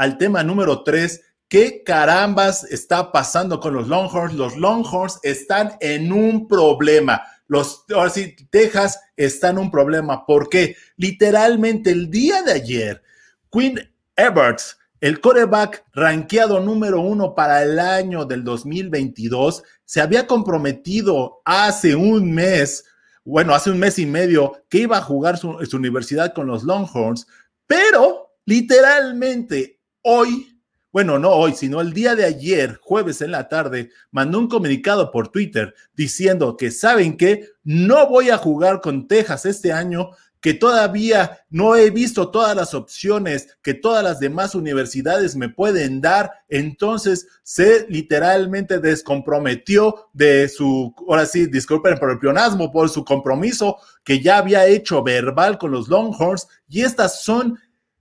al tema número tres. ¿Qué carambas está pasando con los Longhorns? Los Longhorns están en un problema. Los, Texas está en un problema. ¿Por qué? Literalmente el día de ayer, Quinn Everts, el coreback rankeado número uno para el año del 2022, se había comprometido hace un mes, bueno, hace un mes y medio, que iba a jugar su, su universidad con los Longhorns, pero literalmente hoy bueno, no hoy, sino el día de ayer, jueves en la tarde, mandó un comunicado por Twitter diciendo que saben que no voy a jugar con Texas este año, que todavía no he visto todas las opciones que todas las demás universidades me pueden dar, entonces se literalmente descomprometió de su, ahora sí, disculpen por el pionasmo, por su compromiso que ya había hecho verbal con los Longhorns y estas son,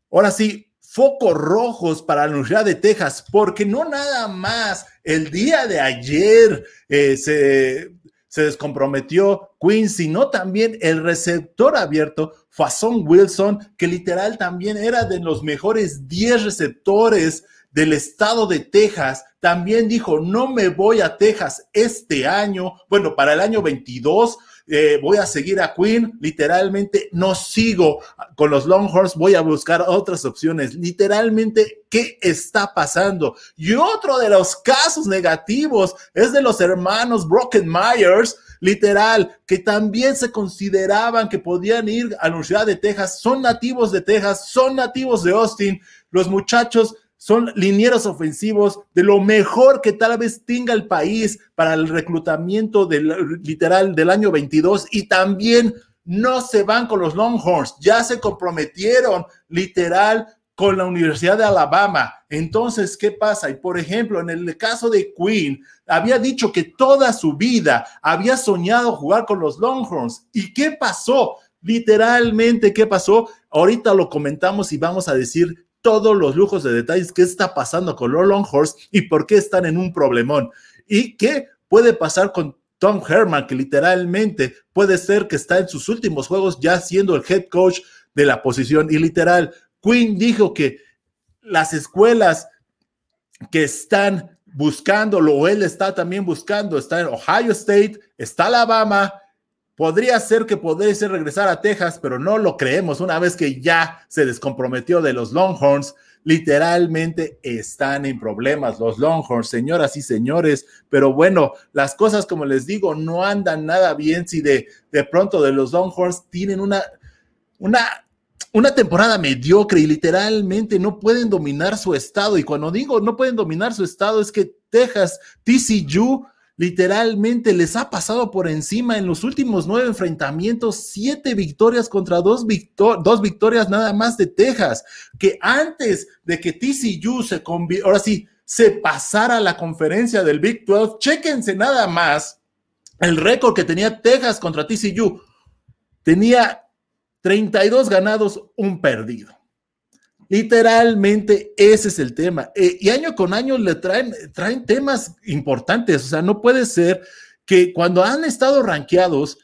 ahora sí, focos rojos para la Universidad de Texas, porque no nada más el día de ayer eh, se, se, descomprometió Quinn, sino también el receptor abierto, Fason Wilson, que literal también era de los mejores 10 receptores del estado de Texas, también dijo, no me voy a Texas este año, bueno, para el año 22, eh, voy a seguir a Queen, literalmente no sigo con los Longhorns, voy a buscar otras opciones. Literalmente, ¿qué está pasando? Y otro de los casos negativos es de los hermanos Broken Myers, literal, que también se consideraban que podían ir a la Universidad de Texas, son nativos de Texas, son nativos de Austin. Los muchachos son linieros ofensivos de lo mejor que tal vez tenga el país para el reclutamiento del literal del año 22 y también no se van con los Longhorns, ya se comprometieron literal con la Universidad de Alabama. Entonces, ¿qué pasa? Y por ejemplo, en el caso de Queen, había dicho que toda su vida había soñado jugar con los Longhorns. ¿Y qué pasó? Literalmente, ¿qué pasó? Ahorita lo comentamos y vamos a decir todos los lujos de detalles, qué está pasando con los Longhorns y por qué están en un problemón. Y qué puede pasar con Tom Herman, que literalmente puede ser que está en sus últimos juegos ya siendo el head coach de la posición. Y literal, Quinn dijo que las escuelas que están buscándolo, o él está también buscando, está en Ohio State, está Alabama, Podría ser que pudiese regresar a Texas, pero no lo creemos. Una vez que ya se descomprometió de los Longhorns, literalmente están en problemas los Longhorns, señoras y señores. Pero bueno, las cosas, como les digo, no andan nada bien si de, de pronto de los Longhorns tienen una, una, una temporada mediocre y literalmente no pueden dominar su estado. Y cuando digo no pueden dominar su estado, es que Texas, TCU, literalmente les ha pasado por encima en los últimos nueve enfrentamientos, siete victorias contra dos, dos victorias nada más de Texas, que antes de que TCU se ahora sí, se pasara la conferencia del Big 12, chéquense nada más el récord que tenía Texas contra TCU. Tenía 32 ganados, un perdido. Literalmente ese es el tema. Eh, y año con año le traen, traen temas importantes. O sea, no puede ser que cuando han estado rankeados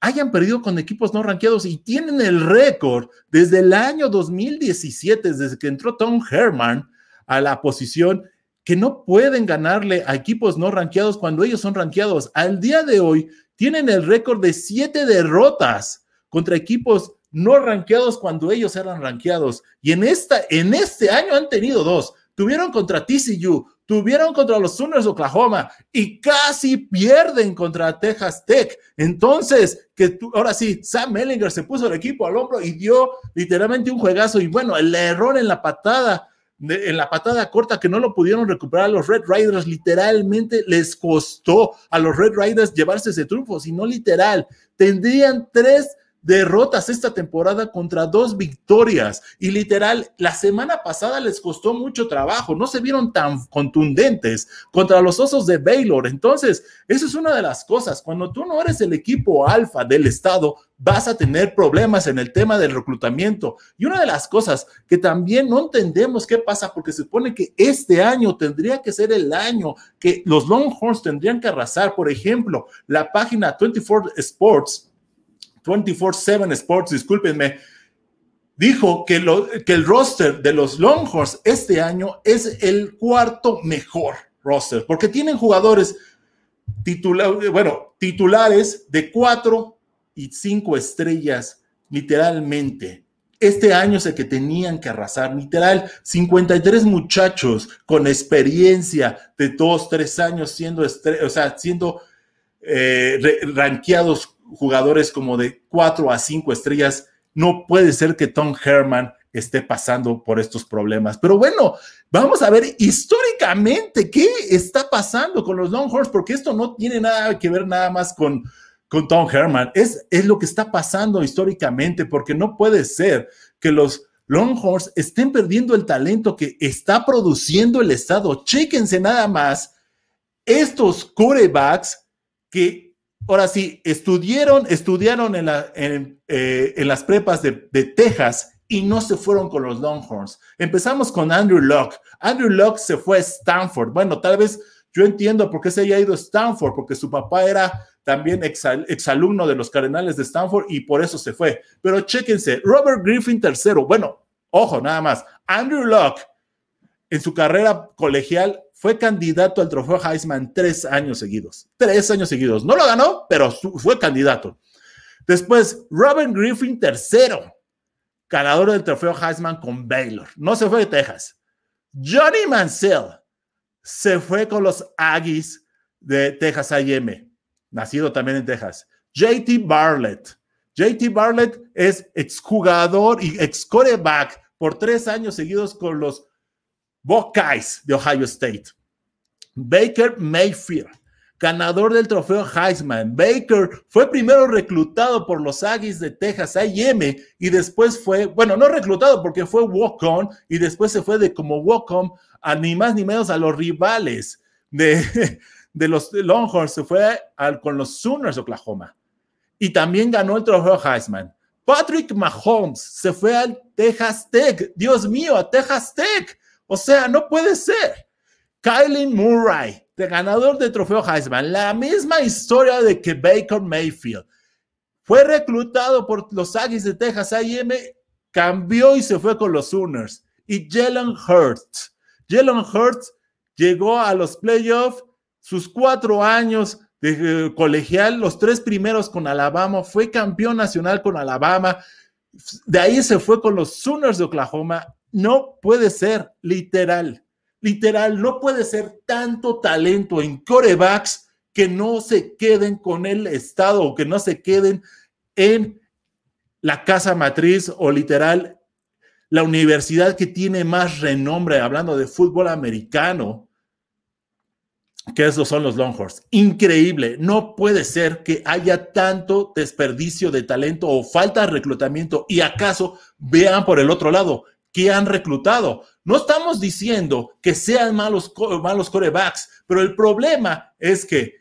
hayan perdido con equipos no rankeados y tienen el récord desde el año 2017, desde que entró Tom Herman a la posición, que no pueden ganarle a equipos no rankeados cuando ellos son rankeados. Al día de hoy tienen el récord de siete derrotas contra equipos no rankeados cuando ellos eran rankeados. Y en, esta, en este año han tenido dos. Tuvieron contra TCU, tuvieron contra los Sooners de Oklahoma y casi pierden contra Texas Tech. Entonces, que ahora sí, Sam Mellinger se puso el equipo al hombro y dio literalmente un juegazo. Y bueno, el error en la patada, en la patada corta que no lo pudieron recuperar los Red Riders, literalmente les costó a los Red Riders llevarse ese triunfo, si no literal. Tendrían tres derrotas esta temporada contra dos victorias. Y literal, la semana pasada les costó mucho trabajo, no se vieron tan contundentes contra los osos de Baylor. Entonces, eso es una de las cosas. Cuando tú no eres el equipo alfa del estado, vas a tener problemas en el tema del reclutamiento. Y una de las cosas que también no entendemos qué pasa, porque se supone que este año tendría que ser el año que los Longhorns tendrían que arrasar. Por ejemplo, la página 24 Sports 24-7 Sports, discúlpenme, dijo que, lo, que el roster de los Longhorns este año es el cuarto mejor roster, porque tienen jugadores bueno, titulares de cuatro y cinco estrellas, literalmente. Este año es el que tenían que arrasar, literal, 53 muchachos con experiencia de dos, tres años siendo, o sea, siendo eh, ranqueados jugadores como de cuatro a cinco estrellas. No puede ser que Tom Herman esté pasando por estos problemas. Pero bueno, vamos a ver históricamente qué está pasando con los Longhorns, porque esto no tiene nada que ver nada más con, con Tom Herman. Es, es lo que está pasando históricamente, porque no puede ser que los Longhorns estén perdiendo el talento que está produciendo el Estado. Chéquense nada más estos corebacks que ahora sí estudiaron, estudiaron en, la, en, eh, las prepas de, de Texas y no se fueron con los Longhorns. Empezamos con Andrew Locke. Andrew Locke se fue a Stanford. Bueno, tal vez yo entiendo por qué se haya ido a Stanford, porque su papá era también exalumno de los Cardenales de Stanford y por eso se fue. Pero chéquense, Robert Griffin III, bueno, ojo, nada más, Andrew Locke en su carrera colegial fue candidato al trofeo Heisman tres años seguidos. Tres años seguidos. No lo ganó, pero fue candidato. Después, Robert Griffin III ganador del trofeo Heisman con Baylor. No se fue de Texas. Johnny Mansell se fue con los Aggies de Texas AM, nacido también en Texas. JT Barlett. JT Barlett es exjugador y ex coreback por tres años seguidos con los Buckeyes de Ohio State. Baker Mayfield ganador del trofeo Heisman. Baker fue primero reclutado por los Aggies de Texas A&M y después fue, bueno, no reclutado porque fue walk-on y después se fue de como walk-on a ni más ni menos a los rivales de, de los Longhorns, se fue con los Sooners de Oklahoma y también ganó el trofeo Heisman. Patrick Mahomes se fue al Texas Tech, Dios mío, a Texas Tech. O sea, no puede ser. Kylie Murray de ganador del trofeo Heisman, la misma historia de que Baker Mayfield fue reclutado por los Aggies de Texas A&M, cambió y se fue con los Sooners. Y Jalen Hurts, Jalen Hurts llegó a los playoffs, sus cuatro años de eh, colegial, los tres primeros con Alabama, fue campeón nacional con Alabama, de ahí se fue con los Sooners de Oklahoma. No puede ser, literal. Literal, no puede ser tanto talento en corebacks que no se queden con el Estado o que no se queden en la casa matriz o literal la universidad que tiene más renombre, hablando de fútbol americano, que esos son los Longhorns. Increíble, no puede ser que haya tanto desperdicio de talento o falta de reclutamiento y acaso vean por el otro lado que han reclutado. No estamos diciendo que sean malos, malos corebacks, pero el problema es que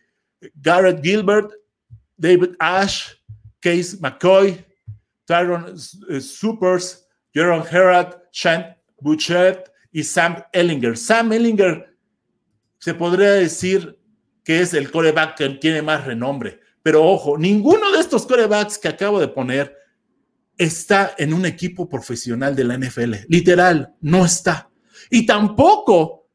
Garrett Gilbert, David Ash, Case McCoy, Tyron eh, Supers, Jerome Herrat, Sean Bouchet y Sam Ellinger. Sam Ellinger se podría decir que es el coreback que tiene más renombre, pero ojo, ninguno de estos corebacks que acabo de poner está en un equipo profesional de la NFL. Literal, no está. Y tampoco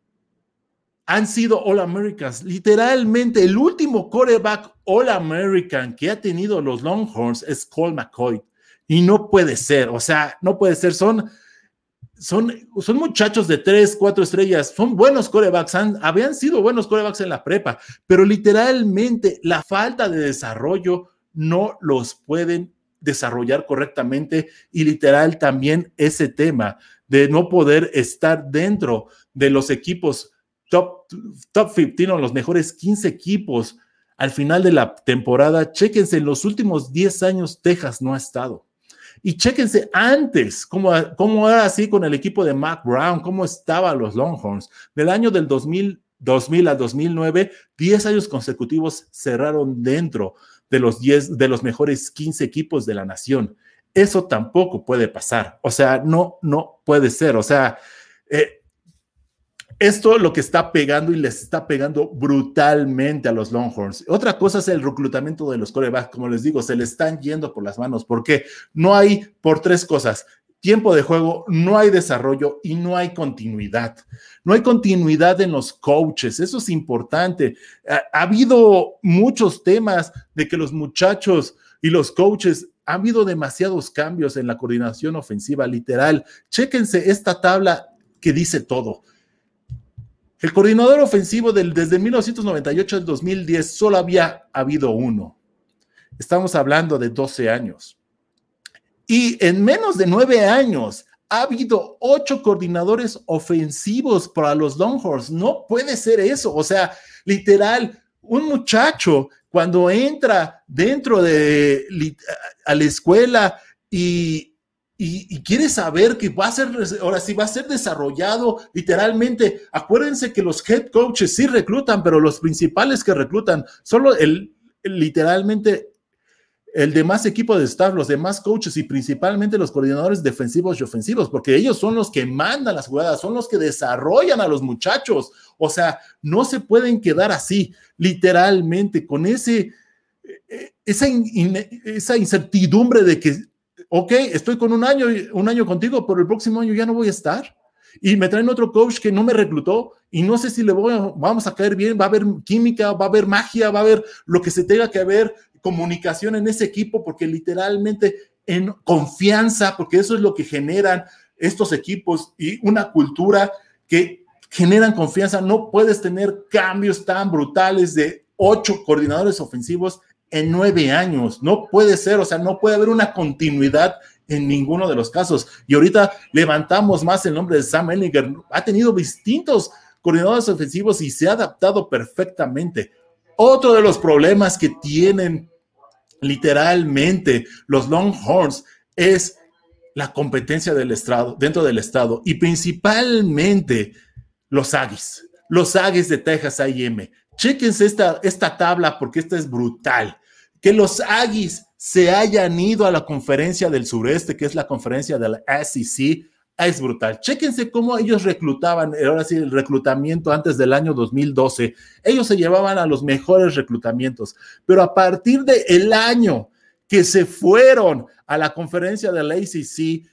han sido All Americans. Literalmente, el último coreback All American que ha tenido los Longhorns es Cole McCoy. Y no puede ser, o sea, no puede ser. Son, son, son muchachos de tres, cuatro estrellas, son buenos corebacks, habían sido buenos corebacks en la prepa, pero literalmente la falta de desarrollo no los pueden desarrollar correctamente y literal también ese tema de no poder estar dentro de los equipos top, top 15 o los mejores 15 equipos al final de la temporada. Chéquense, en los últimos 10 años Texas no ha estado. Y chéquense antes, cómo, cómo era así con el equipo de Mac Brown, cómo estaban los Longhorns. Del año del 2000, 2000 a 2009, 10 años consecutivos cerraron dentro de los 10, de los mejores 15 equipos de la nación. Eso tampoco puede pasar. O sea, no, no puede ser. O sea, eh, esto lo que está pegando y les está pegando brutalmente a los Longhorns. Otra cosa es el reclutamiento de los corebacks. Como les digo, se le están yendo por las manos porque no hay por tres cosas. Tiempo de juego, no hay desarrollo y no hay continuidad. No hay continuidad en los coaches, eso es importante. Ha, habido muchos temas de que los muchachos y los coaches, ha habido demasiados cambios en la coordinación ofensiva, literal. Chéquense esta tabla que dice todo. El coordinador ofensivo desde 1998 al 2010 solo había habido uno. Estamos hablando de 12 años. Y en menos de nueve años ha habido ocho coordinadores ofensivos para los Longhorns. No puede ser eso. O sea, literal, un muchacho cuando entra dentro de a la escuela y, y, quiere saber que va a ser, ahora sí, va a ser desarrollado literalmente. Acuérdense que los head coaches sí reclutan, pero los principales que reclutan, solo el, literalmente el demás equipo de staff, los demás coaches y principalmente los coordinadores defensivos y ofensivos, porque ellos son los que mandan las jugadas, son los que desarrollan a los muchachos. O sea, no se pueden quedar así, literalmente, con ese, eh, esa, esa incertidumbre de que, ok, estoy con un año, un año contigo, pero el próximo año ya no voy a estar. Y me traen otro coach que no me reclutó y no sé si le voy vamos a caer bien, va a haber química, va a haber magia, va a haber lo que se tenga que ver, comunicación en ese equipo, porque literalmente en confianza, porque eso es lo que generan estos equipos y una cultura que generan confianza. No puedes tener cambios tan brutales de ocho coordinadores ofensivos en nueve años. No puede ser, o sea, no puede haber una continuidad en ninguno de los casos. Y ahorita levantamos más el nombre de Sam Ellinger. Ha tenido distintos coordinadores ofensivos y se ha adaptado perfectamente. Otro de los problemas que tienen literalmente los Longhorns es la competencia del Estado, dentro del Estado, y principalmente los Aggies, los Aggies de Texas A&M. Chéquense esta, esta tabla porque esta es brutal. Que los Aggies se hayan ido a la conferencia del sureste, que es la conferencia de la SEC, es brutal. Chéquense cómo ellos reclutaban, ahora sí, el reclutamiento antes del año 2012. Ellos se llevaban a los mejores reclutamientos, pero a partir del el año que se fueron a la conferencia del ACC,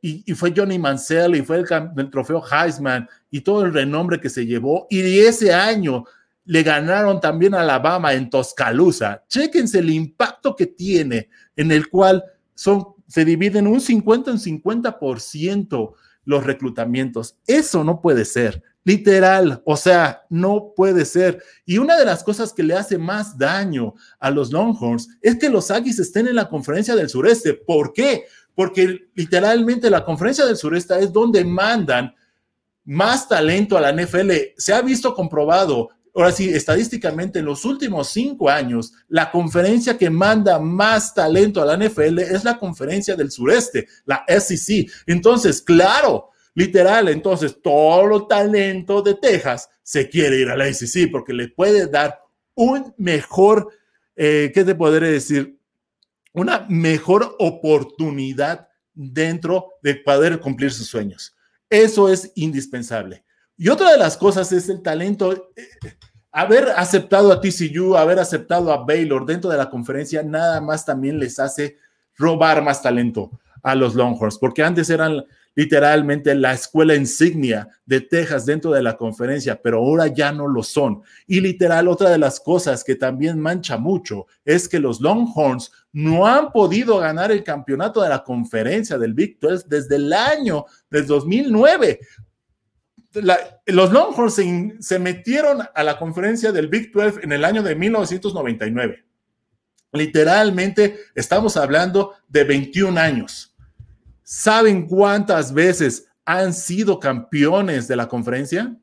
y, fue Johnny Mansell y fue el, el, trofeo Heisman y todo el renombre que se llevó, y ese año le ganaron también a Alabama en Tuscaloosa. Chéquense el impacto que tiene, en el cual son se dividen un 50 en 50% los reclutamientos. Eso no puede ser, literal, o sea, no puede ser. Y una de las cosas que le hace más daño a los Longhorns es que los Aggies estén en la conferencia del sureste. ¿Por qué? Porque literalmente la conferencia del sureste es donde mandan más talento a la NFL. Se ha visto comprobado ahora sí, estadísticamente en los últimos cinco años, la conferencia que manda más talento a la NFL es la conferencia del sureste, la SEC. Entonces, claro, literal, entonces todo el talento de Texas se quiere ir a la SEC porque le puede dar un mejor, eh, ¿qué te podré decir? Una mejor oportunidad dentro de poder cumplir sus sueños. Eso es indispensable. Y otra de las cosas es el talento. Eh, haber aceptado a TCU, haber aceptado a Baylor dentro de la conferencia, nada más también les hace robar más talento a los Longhorns, porque antes eran literalmente la escuela insignia de Texas dentro de la conferencia, pero ahora ya no lo son. Y literal, otra de las cosas que también mancha mucho es que los Longhorns no han podido ganar el campeonato de la conferencia del Big 12 desde el año del 2009 los Longhorns se, metieron a la conferencia del Big 12 en el año de 1999. Literalmente estamos hablando de 21 años. ¿Saben cuántas veces han sido campeones de la conferencia?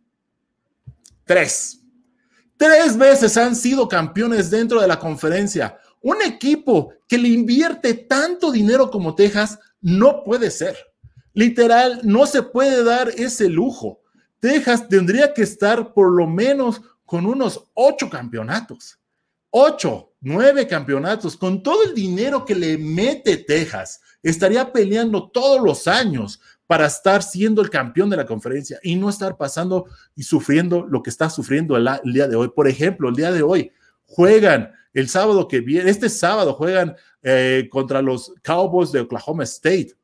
Tres. Tres veces han sido campeones dentro de la conferencia. Un equipo que le invierte tanto dinero como Texas no puede ser. Literal, no se puede dar ese lujo. Texas tendría que estar por lo menos con unos ocho campeonatos. Ocho, nueve campeonatos, con todo el dinero que le mete Texas, estaría peleando todos los años para estar siendo el campeón de la conferencia y no estar pasando y sufriendo lo que está sufriendo el, día de hoy. Por ejemplo, el día de hoy juegan el sábado que viene, este sábado juegan eh, contra los Cowboys de Oklahoma State.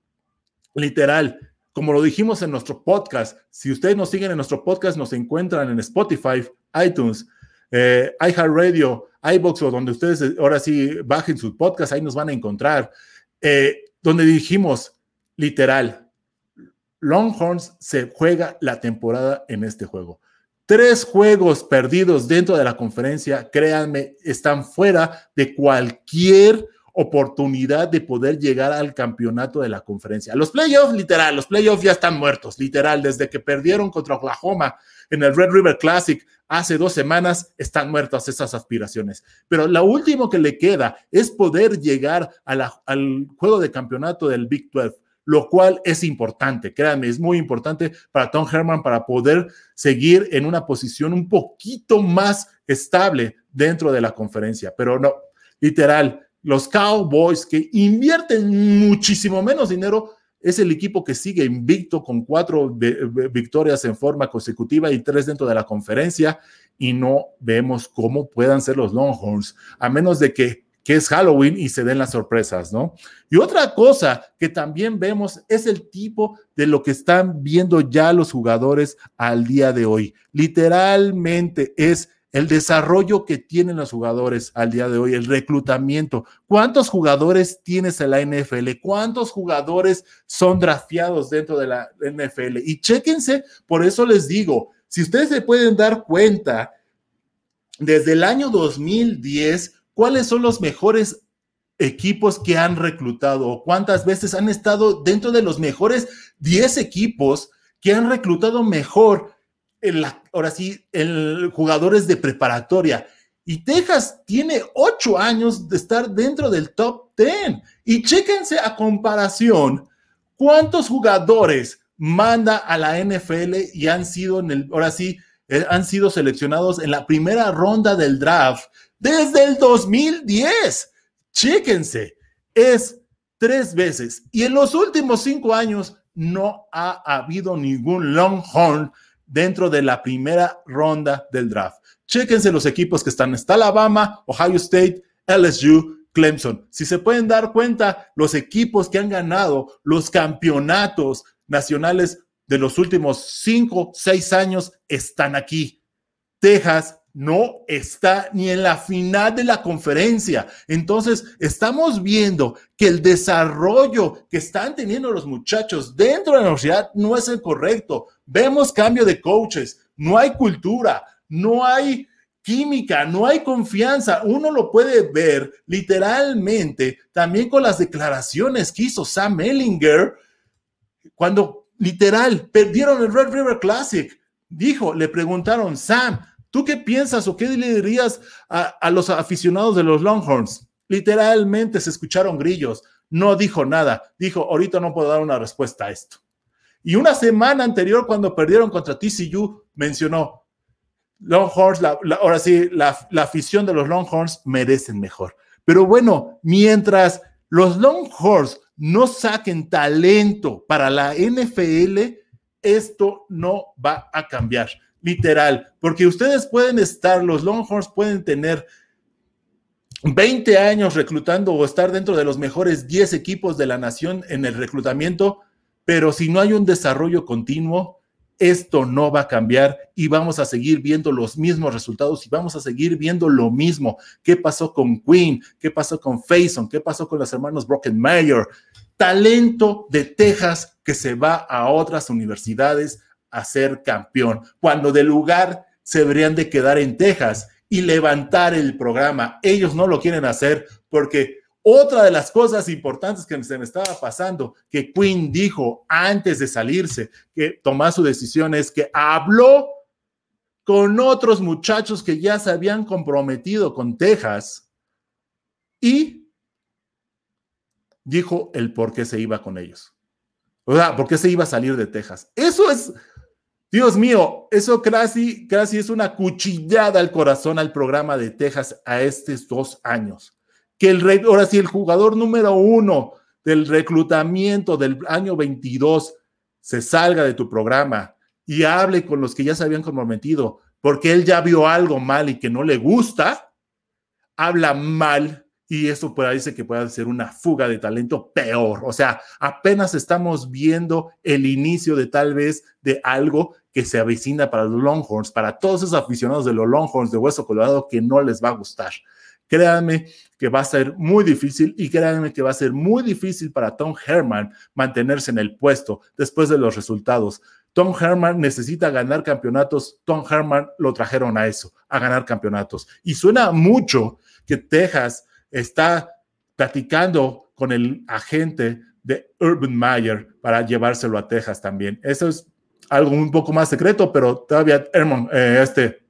literal, como lo dijimos en nuestro podcast, si ustedes nos siguen en nuestro podcast, nos encuentran en Spotify, iTunes, eh, iHeartRadio, iBox o donde ustedes ahora sí bajen su podcast, ahí nos van a encontrar. Eh, donde dijimos, literal, Longhorns se juega la temporada en este juego. Tres juegos perdidos dentro de la conferencia, créanme, están fuera de cualquier oportunidad de poder llegar al campeonato de la conferencia. Los playoffs, literal, los playoffs ya están muertos, literal, desde que perdieron contra Oklahoma en el Red River Classic hace dos semanas, están muertas esas aspiraciones. Pero lo último que le queda es poder llegar al juego de campeonato del Big 12 lo cual es importante, créanme, es muy importante para Tom Herman para poder seguir en una posición un poquito más estable dentro de la conferencia. Pero no, literal, los Cowboys que invierten muchísimo menos dinero, es el equipo que sigue invicto con cuatro victorias en forma consecutiva y tres dentro de la conferencia y no vemos cómo puedan ser los Longhorns, a menos de que, que es Halloween y se den las sorpresas, ¿no? Y otra cosa que también vemos es el tipo de lo que están viendo ya los jugadores al día de hoy. Literalmente es el desarrollo que tienen los jugadores al día de hoy, el reclutamiento. ¿Cuántos jugadores tienes en la NFL? ¿Cuántos jugadores son drafteados dentro de la NFL? Y chéquense, por eso les digo, si ustedes se pueden dar cuenta, desde el año 2010, ¿cuáles son los mejores equipos que han reclutado? ¿Cuántas veces han estado dentro de los mejores 10 equipos que han reclutado mejor? Ahora sí, el, jugadores de preparatoria. Y Texas tiene ocho años de estar dentro del top ten. Y chéquense a comparación cuántos jugadores manda a la NFL y han sido en ahora sí, eh, han sido seleccionados en la primera ronda del draft desde el 2010. Chéquense, es tres veces. Y en los últimos cinco años no ha habido ningún Longhorn dentro de la primera ronda del draft. Chéquense los equipos que están. Está Alabama, Ohio State, LSU, Clemson. Si se pueden dar cuenta, los equipos que han ganado los campeonatos nacionales de los últimos cinco, seis años están aquí. Texas no está ni en la final de la conferencia. Entonces, estamos viendo que el desarrollo que están teniendo los muchachos dentro de la universidad no es el correcto. Vemos cambio de coaches, no hay cultura, no hay química, no hay confianza. Uno lo puede ver literalmente también con las declaraciones que hizo Sam Ellinger cuando literal perdieron el Red River Classic. Dijo, le preguntaron, Sam, ¿Tú qué piensas o qué le dirías a, los aficionados de los Longhorns? Literalmente se escucharon grillos. No dijo nada. Dijo, ahorita no puedo dar una respuesta a esto. Y una semana anterior, cuando perdieron contra TCU, mencionó, Longhorns, ahora sí, la, la afición de los Longhorns merecen mejor. Pero bueno, mientras los Longhorns no saquen talento para la NFL, esto no va a cambiar literal, porque ustedes pueden estar, los Longhorns pueden tener 20 años reclutando o estar dentro de los mejores 10 equipos de la nación en el reclutamiento, pero si no hay un desarrollo continuo, esto no va a cambiar y vamos a seguir viendo los mismos resultados y vamos a seguir viendo lo mismo. ¿Qué pasó con Queen? ¿Qué pasó con Faison? ¿Qué pasó con los hermanos Mayer? Talento de Texas que se va a otras universidades a ser campeón, cuando de lugar se deberían de quedar en Texas y levantar el programa. Ellos no lo quieren hacer porque otra de las cosas importantes que se me estaba pasando, que Quinn dijo antes de salirse, que tomar su decisión, es que habló con otros muchachos que ya se habían comprometido con Texas y dijo el por qué se iba con ellos. O sea, por qué se iba a salir de Texas. Eso es, Dios mío, eso casi, casi es una cuchillada al corazón al programa de Texas a estos dos años. Que el ahora sí, el jugador número uno del reclutamiento del año 22 se salga de tu programa y hable con los que ya se habían comprometido, porque él ya vio algo mal y que no le gusta, habla mal y eso parece que puede ser una fuga de talento peor. O sea, apenas estamos viendo el inicio de tal vez de algo que se avecina para los Longhorns, para todos esos aficionados de los Longhorns de Hueso Colorado que no les va a gustar. Créanme que va a ser muy difícil y créanme que va a ser muy difícil para Tom Herman mantenerse en el puesto después de los resultados. Tom Herman necesita ganar campeonatos. Tom Herman lo trajeron a eso, a ganar campeonatos. Y suena mucho que Texas está platicando con el agente de Urban Meyer para llevárselo a Texas también. Eso es algo un poco más secreto, pero todavía Herman, eh, este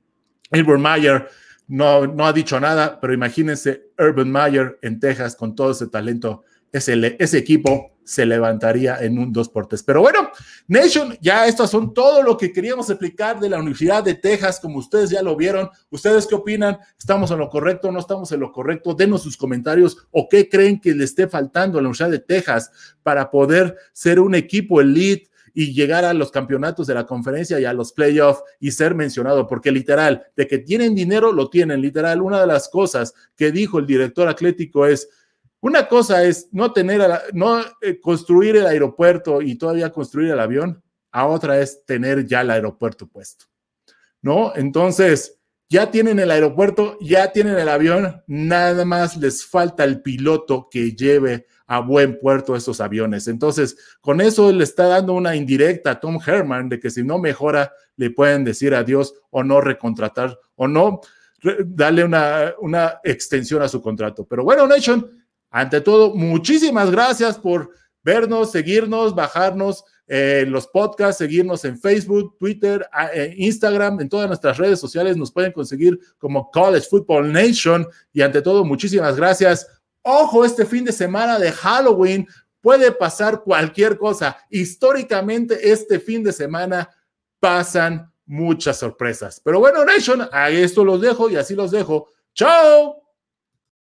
Urban Meyer no, no ha dicho nada, pero imagínense Urban Meyer en Texas con todo ese talento, ese, equipo se levantaría en un dos por tres. Pero bueno, Nation, ya estos son todo lo que queríamos explicar de la Universidad de Texas, como ustedes ya lo vieron. ¿Ustedes qué opinan? ¿Estamos en lo correcto? ¿No estamos en lo correcto? Denos sus comentarios o qué creen que le esté faltando a la Universidad de Texas para poder ser un equipo elite y llegar a los campeonatos de la conferencia y a los playoffs y ser mencionado, porque literal, de que tienen dinero, lo tienen. Literal, una de las cosas que dijo el director atlético es, una cosa es no tener, no eh, construir el aeropuerto y todavía construir el avión, a otra es tener ya el aeropuerto puesto, ¿no? Entonces, ya tienen el aeropuerto, ya tienen el avión, nada más les falta el piloto que lleve a buen puerto esos aviones. Entonces, con eso le está dando una indirecta a Tom Herman de que si no mejora, le pueden decir adiós o no recontratar o no darle una, una extensión a su contrato. Pero bueno, Nation, ante todo, muchísimas gracias por vernos, seguirnos, bajarnos eh, los podcasts, seguirnos en Facebook, Twitter, eh, Instagram, en todas nuestras redes sociales nos pueden conseguir como College Football Nation. Y ante todo, muchísimas gracias. Ojo, este fin de semana de Halloween puede pasar cualquier cosa. Históricamente, este fin de semana pasan muchas sorpresas. Pero bueno, Nation, a esto los dejo y así los dejo. ¡Chao!